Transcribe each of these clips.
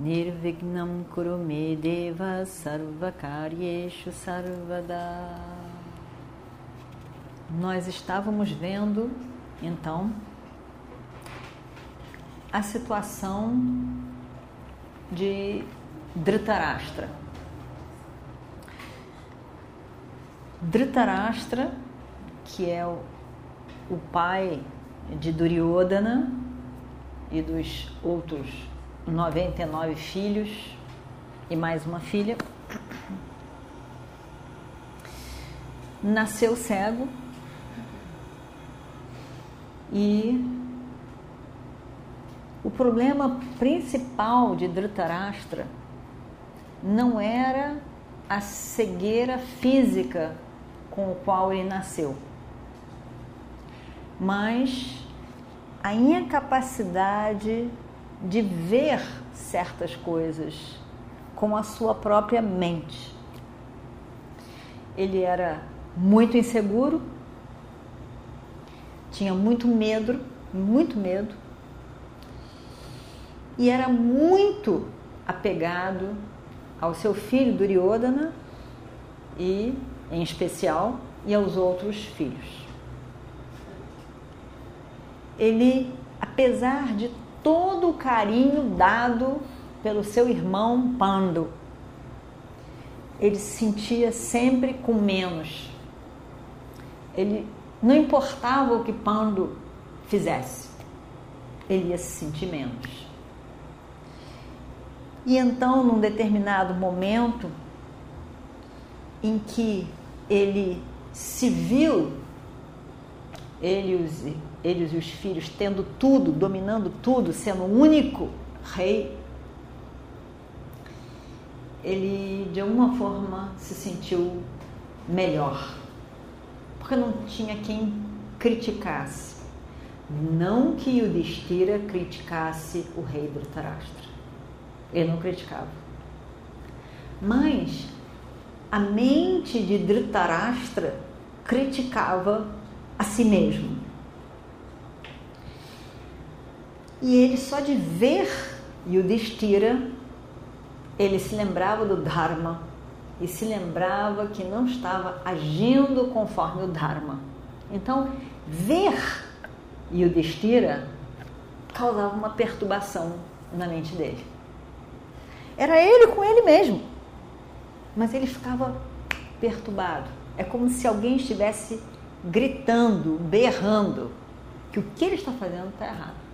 Nirvignam Kurume Deva Sarvakaryeshu Sarvada. Nós estávamos vendo, então, a situação de Dhritarashtra. Dhritarashtra, que é o, o pai de Duryodhana e dos outros 99 filhos e mais uma filha, nasceu cego e o problema principal de Dhritarashtra não era a cegueira física com o qual ele nasceu, mas a incapacidade de ver certas coisas com a sua própria mente. Ele era muito inseguro, tinha muito medo, muito medo, e era muito apegado ao seu filho Duryodhana e, em especial, e aos outros filhos. Ele, apesar de todo o carinho dado pelo seu irmão Pando. Ele se sentia sempre com menos. Ele não importava o que Pando fizesse, ele ia se sentir menos. E então, num determinado momento em que ele se viu, ele e os eles e os filhos tendo tudo, dominando tudo, sendo o único rei, ele de alguma forma se sentiu melhor, porque não tinha quem criticasse. Não que Yudhishthira criticasse o rei Dhritarashtra. Ele não criticava. Mas a mente de Dhritarashtra criticava a si mesmo. E ele só de ver Yudhishthira, ele se lembrava do Dharma e se lembrava que não estava agindo conforme o Dharma. Então, ver Yudhishthira causava uma perturbação na mente dele. Era ele com ele mesmo, mas ele ficava perturbado. É como se alguém estivesse gritando, berrando, que o que ele está fazendo está errado.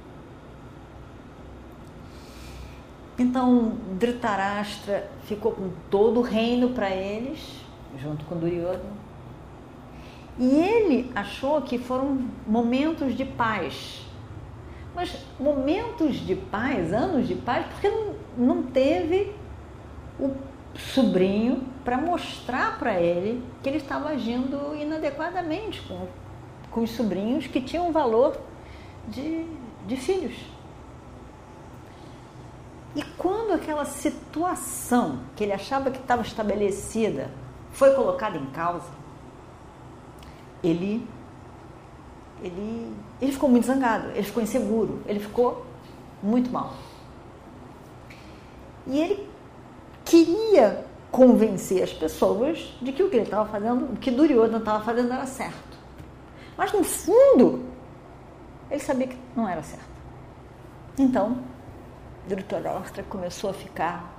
Então, Dhritarashtra ficou com todo o reino para eles, junto com Duryodhana. E ele achou que foram momentos de paz. Mas momentos de paz, anos de paz, porque não, não teve o sobrinho para mostrar para ele que ele estava agindo inadequadamente com, com os sobrinhos que tinham valor de, de filhos. E quando aquela situação que ele achava que estava estabelecida foi colocada em causa, ele, ele, ele ficou muito zangado, ele ficou inseguro, ele ficou muito mal. E ele queria convencer as pessoas de que o que ele estava fazendo, o que Duryodhana estava fazendo era certo. Mas no fundo, ele sabia que não era certo. Então, Dhritarashtra começou a ficar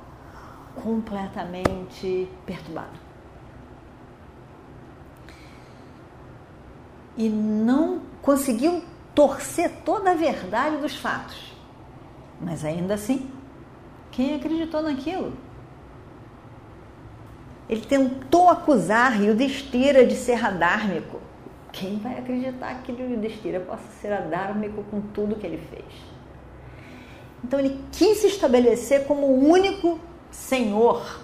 completamente perturbado. E não conseguiu torcer toda a verdade dos fatos. Mas ainda assim, quem acreditou naquilo? Ele tentou acusar Yudhishthira de ser adármico. Quem vai acreditar que Yudhishthira possa ser adármico com tudo que ele fez? Então ele quis se estabelecer como o único senhor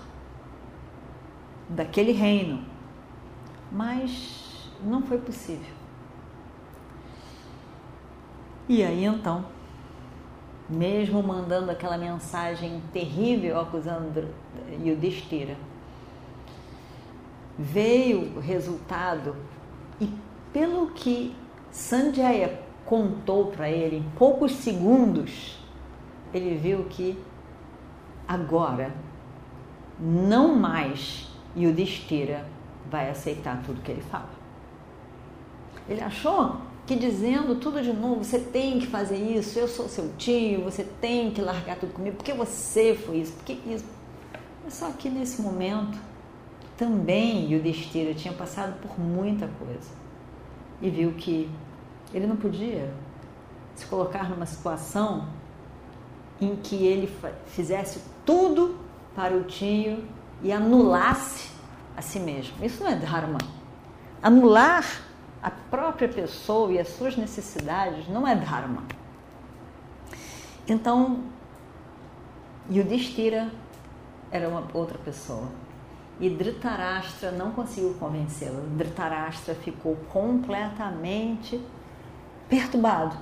daquele reino. Mas não foi possível. E aí então, mesmo mandando aquela mensagem terrível acusando Yudhishthira, veio o resultado e pelo que Sanjaya contou para ele em poucos segundos, ele viu que agora não mais Yudhishthira vai aceitar tudo que ele fala. Ele achou que dizendo tudo de novo, você tem que fazer isso, eu sou seu tio, você tem que largar tudo comigo, porque você foi isso, porque isso. Mas só que nesse momento também Yudhishthira tinha passado por muita coisa e viu que ele não podia se colocar numa situação em que ele fizesse tudo para o tio e anulasse a si mesmo. Isso não é Dharma. Anular a própria pessoa e as suas necessidades não é Dharma. Então, Yudhishthira era uma outra pessoa. E Dhritarashtra não conseguiu convencê-la. Dhritarashtra ficou completamente perturbado.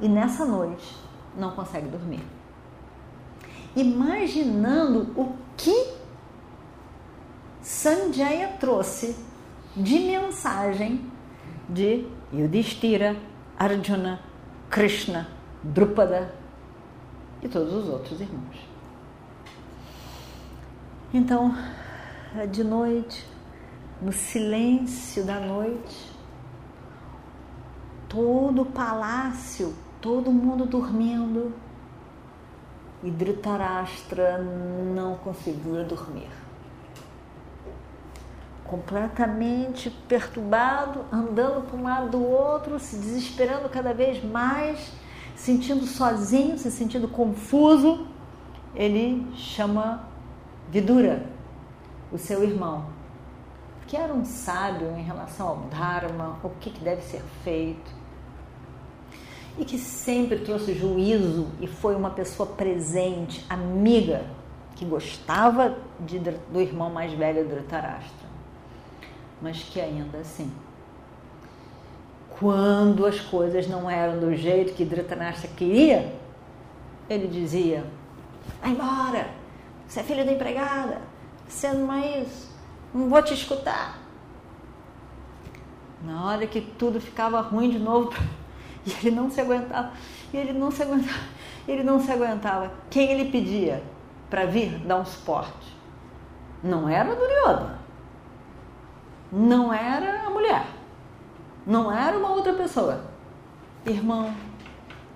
E nessa noite não consegue dormir. Imaginando o que Sanjaya trouxe de mensagem de Yudhishthira, Arjuna, Krishna, Drupada e todos os outros irmãos. Então, de noite, no silêncio da noite, todo o palácio, todo mundo dormindo, e Dhritarashtra não conseguia dormir. Completamente perturbado, andando para um lado do outro, se desesperando cada vez mais, sentindo sozinho, se sentindo confuso, ele chama Vidura, o seu irmão, que era um sábio em relação ao Dharma, o que, que deve ser feito, e que sempre trouxe juízo e foi uma pessoa presente, amiga, que gostava de, do irmão mais velho Dhritarashtra mas que ainda assim, quando as coisas não eram do jeito que Dhritarashtra queria, ele dizia: vai embora, você é filho da empregada, você não é isso, não vou te escutar. Na hora que tudo ficava ruim de novo, e ele não se aguentava, e ele não se aguentava, ele não se aguentava. Quem ele pedia para vir dar um suporte? Não era Duryodhana não era a mulher, não era uma outra pessoa. Irmão,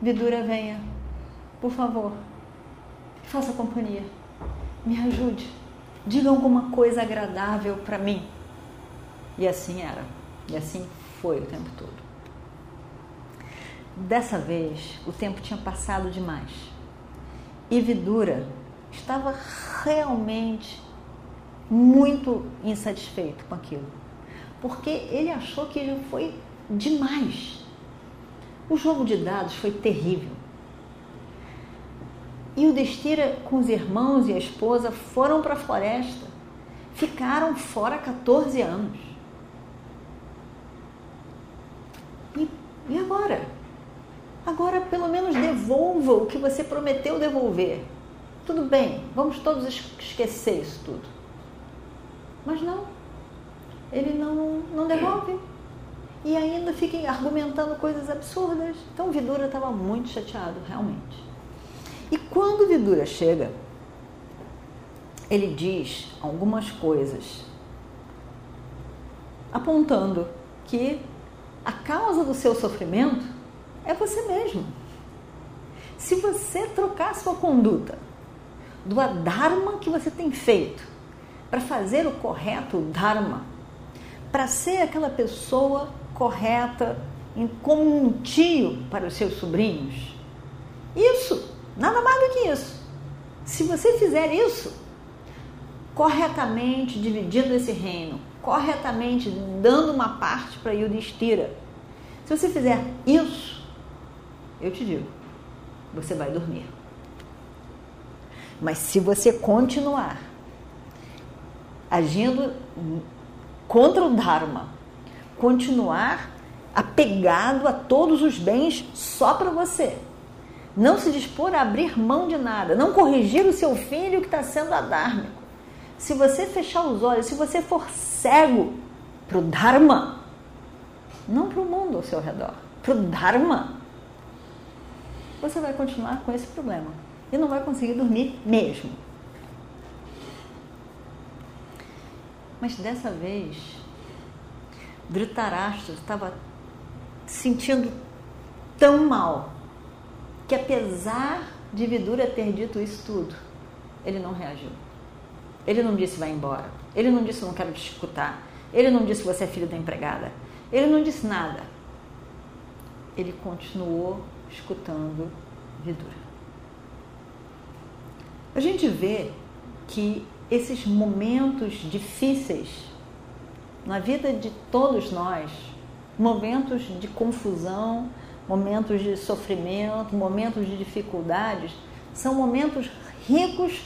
Vidura, venha, por favor, faça companhia, me ajude, diga alguma coisa agradável para mim. E assim era, e assim foi o tempo todo. Dessa vez, o tempo tinha passado demais. E Vidura estava realmente muito insatisfeito com aquilo porque ele achou que já foi demais. O jogo de dados foi terrível. E o Destira, com os irmãos e a esposa, foram para a floresta. Ficaram fora 14 anos. E, e agora? Agora, pelo menos, devolva o que você prometeu devolver. Tudo bem, vamos todos esquecer isso tudo. Mas não ele não, não devolve. E ainda fica argumentando coisas absurdas. Então Vidura estava muito chateado, realmente. E quando Vidura chega, ele diz algumas coisas apontando que a causa do seu sofrimento é você mesmo. Se você trocar sua conduta do adharma que você tem feito para fazer o correto dharma, para ser aquela pessoa correta, como um tio para os seus sobrinhos. Isso, nada mais do que isso. Se você fizer isso, corretamente dividindo esse reino, corretamente dando uma parte para Yudhishthira, se você fizer isso, eu te digo, você vai dormir. Mas se você continuar agindo contra o Dharma, continuar apegado a todos os bens só para você, não se dispor a abrir mão de nada, não corrigir o seu filho que está sendo adármico. Se você fechar os olhos, se você for cego para o Dharma, não para o mundo ao seu redor, para o Dharma, você vai continuar com esse problema e não vai conseguir dormir mesmo. Mas dessa vez, Dhritarashtra estava sentindo tão mal que apesar de Vidura ter dito isso tudo, ele não reagiu. Ele não disse vai embora. Ele não disse não quero te escutar. Ele não disse você é filho da empregada. Ele não disse nada. Ele continuou escutando Vidura. A gente vê que esses momentos difíceis na vida de todos nós, momentos de confusão, momentos de sofrimento, momentos de dificuldades, são momentos ricos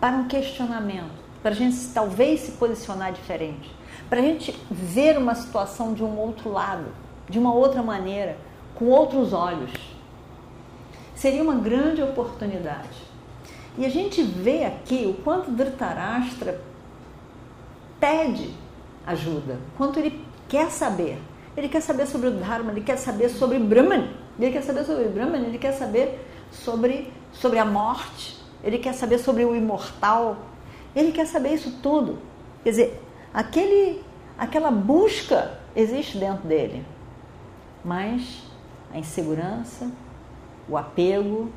para um questionamento, para a gente talvez se posicionar diferente, para a gente ver uma situação de um outro lado, de uma outra maneira, com outros olhos. Seria uma grande oportunidade. E a gente vê aqui o quanto Dhritarashtra pede ajuda, quanto ele quer saber. Ele quer saber sobre o Dharma, ele quer saber sobre Brahman, ele quer saber sobre Brahman, ele quer saber sobre, sobre a morte, ele quer saber sobre o imortal, ele quer saber isso tudo. Quer dizer, aquele, aquela busca existe dentro dele, mas a insegurança, o apego,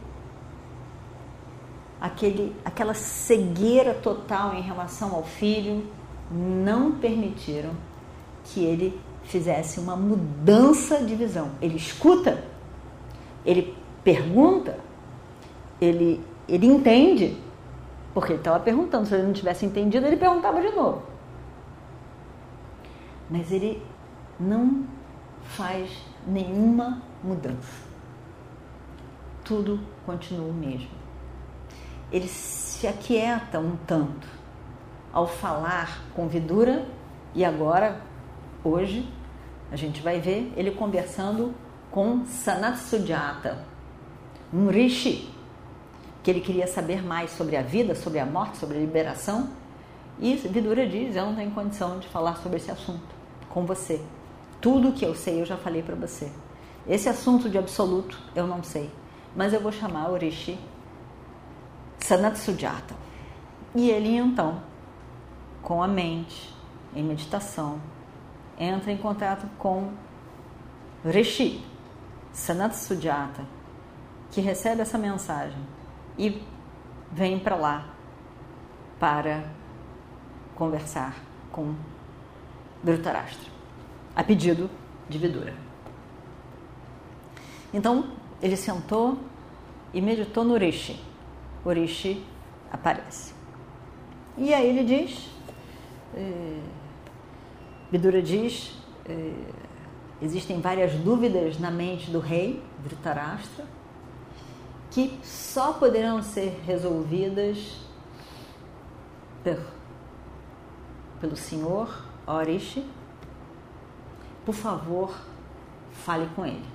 aquele, aquela cegueira total em relação ao filho não permitiram que ele fizesse uma mudança de visão. Ele escuta, ele pergunta, ele, ele entende, porque ele estava perguntando. Se ele não tivesse entendido, ele perguntava de novo. Mas ele não faz nenhuma mudança. Tudo continua o mesmo ele se aquieta um tanto ao falar com Vidura e agora, hoje, a gente vai ver ele conversando com Sanatsujata, um rishi, que ele queria saber mais sobre a vida, sobre a morte, sobre a liberação. E Vidura diz: Eu não tenho condição de falar sobre esse assunto com você. Tudo que eu sei eu já falei para você. Esse assunto de absoluto eu não sei, mas eu vou chamar o Rishi Sanat Sujata. E ele então, com a mente, em meditação, entra em contato com Rishi, Sanat Sujata, que recebe essa mensagem e vem para lá para conversar com Dhritarashtra, a pedido de Vidura. Então, ele sentou e meditou no Rishi Orishi aparece. E aí ele diz, é, Vidura diz, é, existem várias dúvidas na mente do rei Dhritarashtra que só poderão ser resolvidas por, pelo senhor Orishi. Por favor, fale com ele.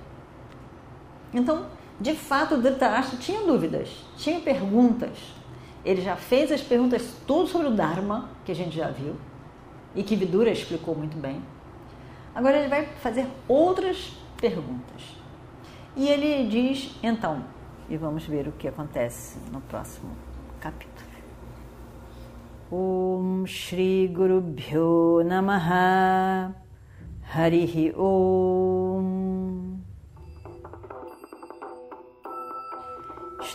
Então, de fato, Dhritarashtra tinha dúvidas, tinha perguntas. Ele já fez as perguntas tudo sobre o Dharma, que a gente já viu, e que Vidura explicou muito bem. Agora ele vai fazer outras perguntas. E ele diz, então, e vamos ver o que acontece no próximo capítulo. Om Shri Guru Bhyo Namaha Harihi Om